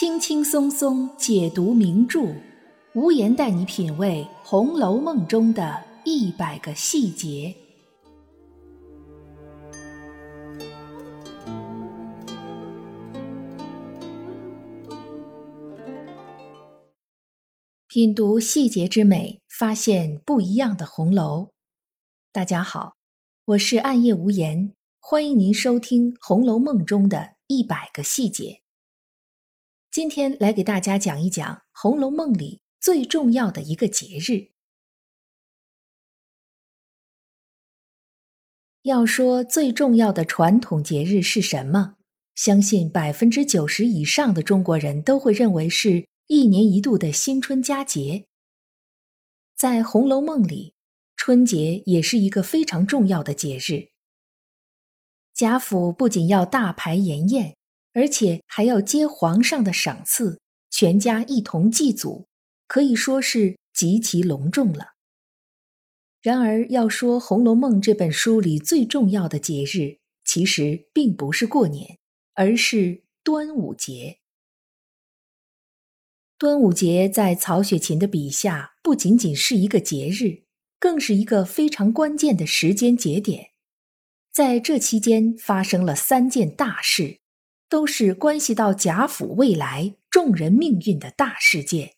轻轻松松解读名著，无言带你品味《红楼梦》中的一百个细节。品读细节之美，发现不一样的红楼。大家好，我是暗夜无言，欢迎您收听《红楼梦》中的一百个细节。今天来给大家讲一讲《红楼梦》里最重要的一个节日。要说最重要的传统节日是什么？相信百分之九十以上的中国人都会认为是一年一度的新春佳节。在《红楼梦》里，春节也是一个非常重要的节日。贾府不仅要大排筵宴。而且还要接皇上的赏赐，全家一同祭祖，可以说是极其隆重了。然而，要说《红楼梦》这本书里最重要的节日，其实并不是过年，而是端午节。端午节在曹雪芹的笔下，不仅仅是一个节日，更是一个非常关键的时间节点。在这期间，发生了三件大事。都是关系到贾府未来众人命运的大事件，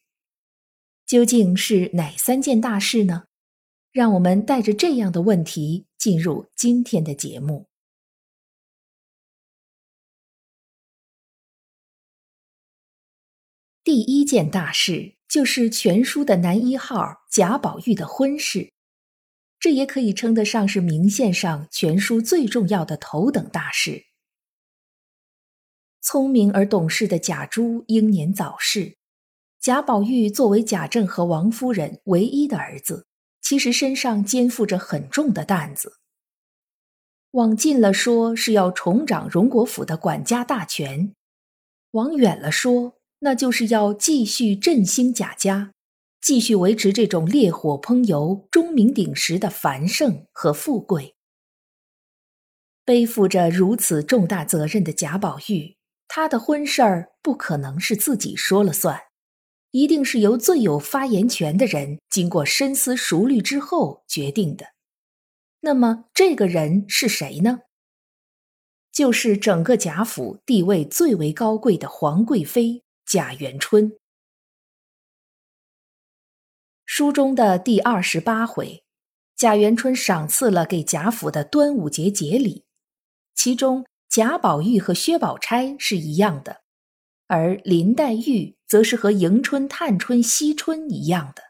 究竟是哪三件大事呢？让我们带着这样的问题进入今天的节目。第一件大事就是全书的男一号贾宝玉的婚事，这也可以称得上是明线上全书最重要的头等大事。聪明而懂事的贾珠英年早逝，贾宝玉作为贾政和王夫人唯一的儿子，其实身上肩负着很重的担子。往近了说是要重掌荣国府的管家大权，往远了说那就是要继续振兴贾家，继续维持这种烈火烹油、钟鸣鼎食的繁盛和富贵。背负着如此重大责任的贾宝玉。他的婚事儿不可能是自己说了算，一定是由最有发言权的人经过深思熟虑之后决定的。那么这个人是谁呢？就是整个贾府地位最为高贵的皇贵妃贾元春。书中的第二十八回，贾元春赏赐了给贾府的端午节节礼，其中。贾宝玉和薛宝钗是一样的，而林黛玉则是和迎春、探春、惜春一样的，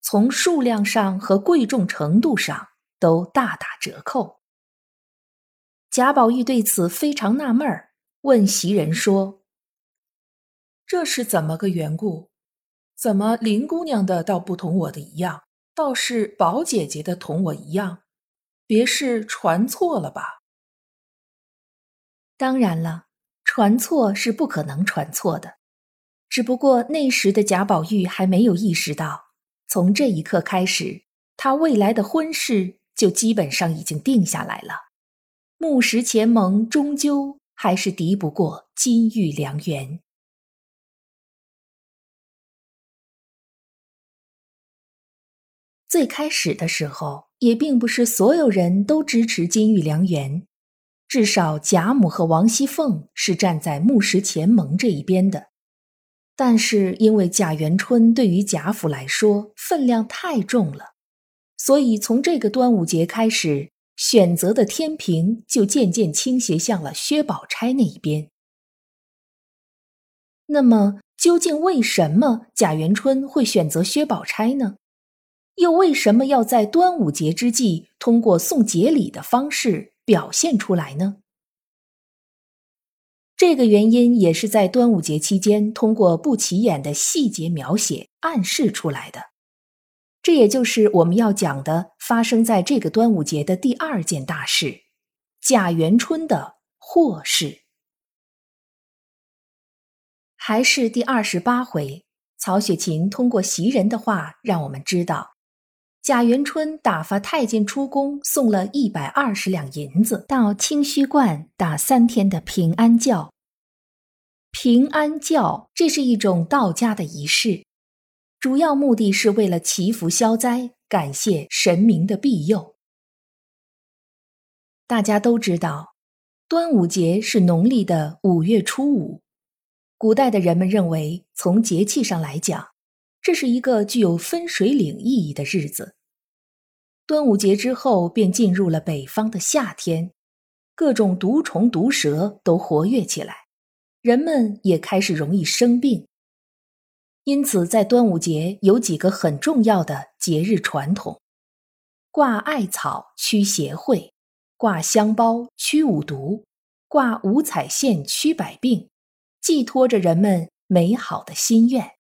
从数量上和贵重程度上都大打折扣。贾宝玉对此非常纳闷儿，问袭人说：“这是怎么个缘故？怎么林姑娘的倒不同我的一样，倒是宝姐姐的同我一样？别是传错了吧？”当然了，传错是不可能传错的，只不过那时的贾宝玉还没有意识到，从这一刻开始，他未来的婚事就基本上已经定下来了。木石前盟终究还是敌不过金玉良缘。最开始的时候，也并不是所有人都支持金玉良缘。至少贾母和王熙凤是站在木石前盟这一边的，但是因为贾元春对于贾府来说分量太重了，所以从这个端午节开始，选择的天平就渐渐倾斜向了薛宝钗那一边。那么，究竟为什么贾元春会选择薛宝钗呢？又为什么要在端午节之际通过送节礼的方式？表现出来呢？这个原因也是在端午节期间通过不起眼的细节描写暗示出来的。这也就是我们要讲的发生在这个端午节的第二件大事——贾元春的祸事。还是第二十八回，曹雪芹通过袭人的话让我们知道。贾元春打发太监出宫，送了一百二十两银子到清虚观打三天的平安教。平安教，这是一种道家的仪式，主要目的是为了祈福消灾，感谢神明的庇佑。大家都知道，端午节是农历的五月初五。古代的人们认为，从节气上来讲，这是一个具有分水岭意义的日子。端午节之后，便进入了北方的夏天，各种毒虫毒蛇都活跃起来。人们也开始容易生病，因此在端午节有几个很重要的节日传统：挂艾草驱邪秽，挂香包驱五毒，挂五彩线驱百病，寄托着人们美好的心愿。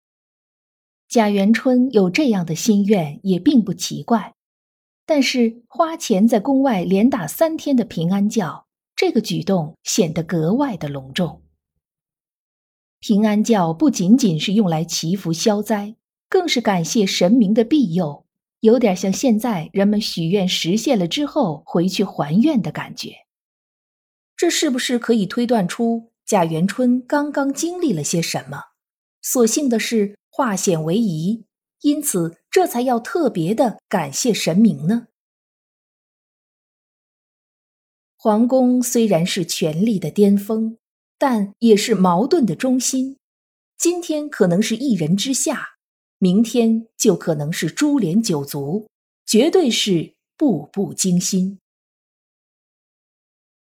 贾元春有这样的心愿也并不奇怪，但是花钱在宫外连打三天的平安轿，这个举动显得格外的隆重。平安轿不仅仅是用来祈福消灾，更是感谢神明的庇佑，有点像现在人们许愿实现了之后回去还愿的感觉。这是不是可以推断出贾元春刚刚经历了些什么？所幸的是化险为夷，因此这才要特别的感谢神明呢。皇宫虽然是权力的巅峰。但也是矛盾的中心，今天可能是一人之下，明天就可能是株连九族，绝对是步步惊心。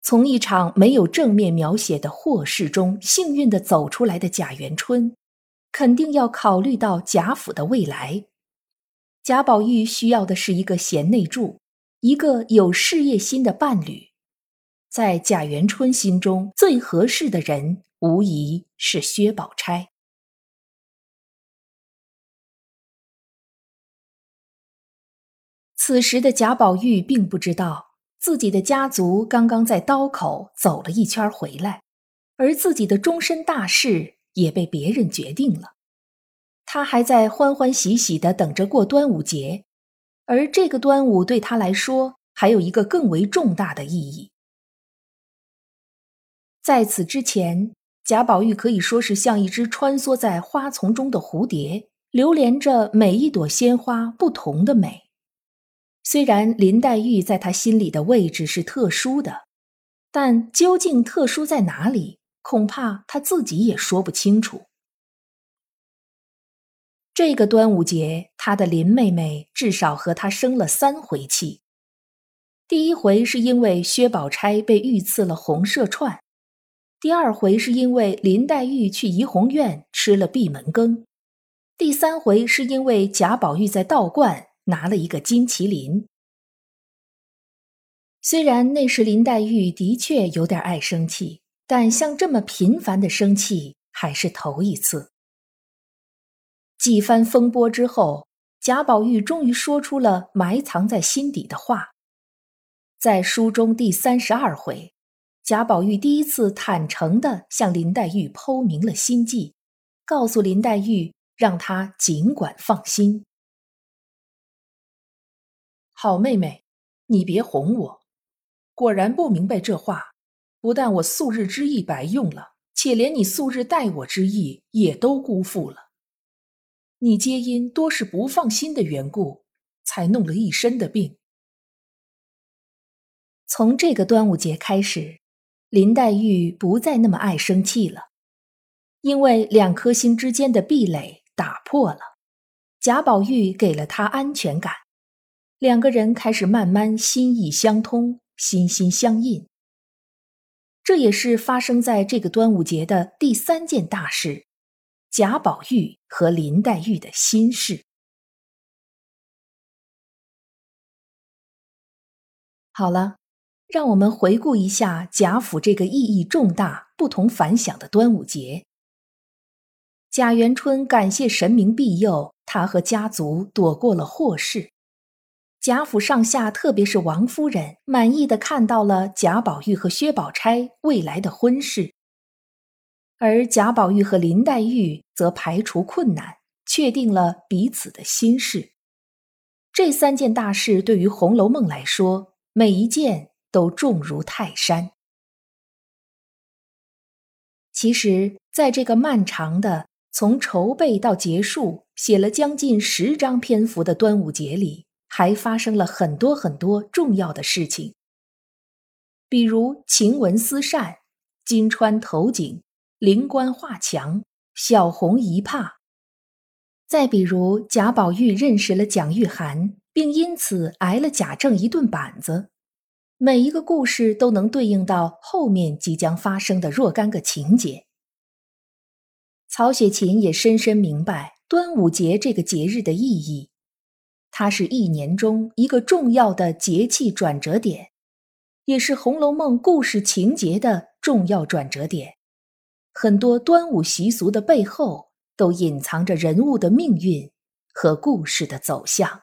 从一场没有正面描写的祸事中幸运的走出来的贾元春，肯定要考虑到贾府的未来。贾宝玉需要的是一个贤内助，一个有事业心的伴侣。在贾元春心中最合适的人，无疑是薛宝钗。此时的贾宝玉并不知道，自己的家族刚刚在刀口走了一圈回来，而自己的终身大事也被别人决定了。他还在欢欢喜喜的等着过端午节，而这个端午对他来说，还有一个更为重大的意义。在此之前，贾宝玉可以说是像一只穿梭在花丛中的蝴蝶，流连着每一朵鲜花不同的美。虽然林黛玉在他心里的位置是特殊的，但究竟特殊在哪里，恐怕他自己也说不清楚。这个端午节，他的林妹妹至少和他生了三回气。第一回是因为薛宝钗被御赐了红麝串。第二回是因为林黛玉去怡红院吃了闭门羹，第三回是因为贾宝玉在道观拿了一个金麒麟。虽然那时林黛玉的确有点爱生气，但像这么频繁的生气还是头一次。几番风波之后，贾宝玉终于说出了埋藏在心底的话，在书中第三十二回。贾宝玉第一次坦诚地向林黛玉剖明了心迹，告诉林黛玉让她尽管放心。好妹妹，你别哄我。果然不明白这话，不但我素日之意白用了，且连你素日待我之意也都辜负了。你皆因多是不放心的缘故，才弄了一身的病。从这个端午节开始。林黛玉不再那么爱生气了，因为两颗心之间的壁垒打破了，贾宝玉给了她安全感，两个人开始慢慢心意相通，心心相印。这也是发生在这个端午节的第三件大事——贾宝玉和林黛玉的心事。好了。让我们回顾一下贾府这个意义重大、不同凡响的端午节。贾元春感谢神明庇佑，他和家族躲过了祸事。贾府上下，特别是王夫人，满意的看到了贾宝玉和薛宝钗未来的婚事。而贾宝玉和林黛玉则排除困难，确定了彼此的心事。这三件大事对于《红楼梦》来说，每一件。都重如泰山。其实，在这个漫长的从筹备到结束、写了将近十章篇幅的端午节里，还发生了很多很多重要的事情，比如晴雯撕扇、金川投井、灵官画墙、小红一帕；再比如贾宝玉认识了蒋玉菡，并因此挨了贾政一顿板子。每一个故事都能对应到后面即将发生的若干个情节。曹雪芹也深深明白端午节这个节日的意义，它是一年中一个重要的节气转折点，也是《红楼梦》故事情节的重要转折点。很多端午习俗的背后，都隐藏着人物的命运和故事的走向。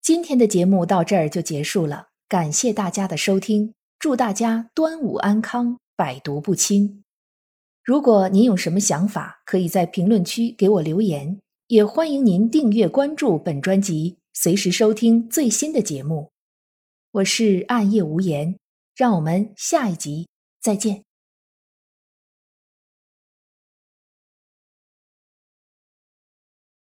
今天的节目到这儿就结束了，感谢大家的收听，祝大家端午安康。百毒不侵。如果您有什么想法，可以在评论区给我留言，也欢迎您订阅关注本专辑，随时收听最新的节目。我是暗夜无言，让我们下一集再见。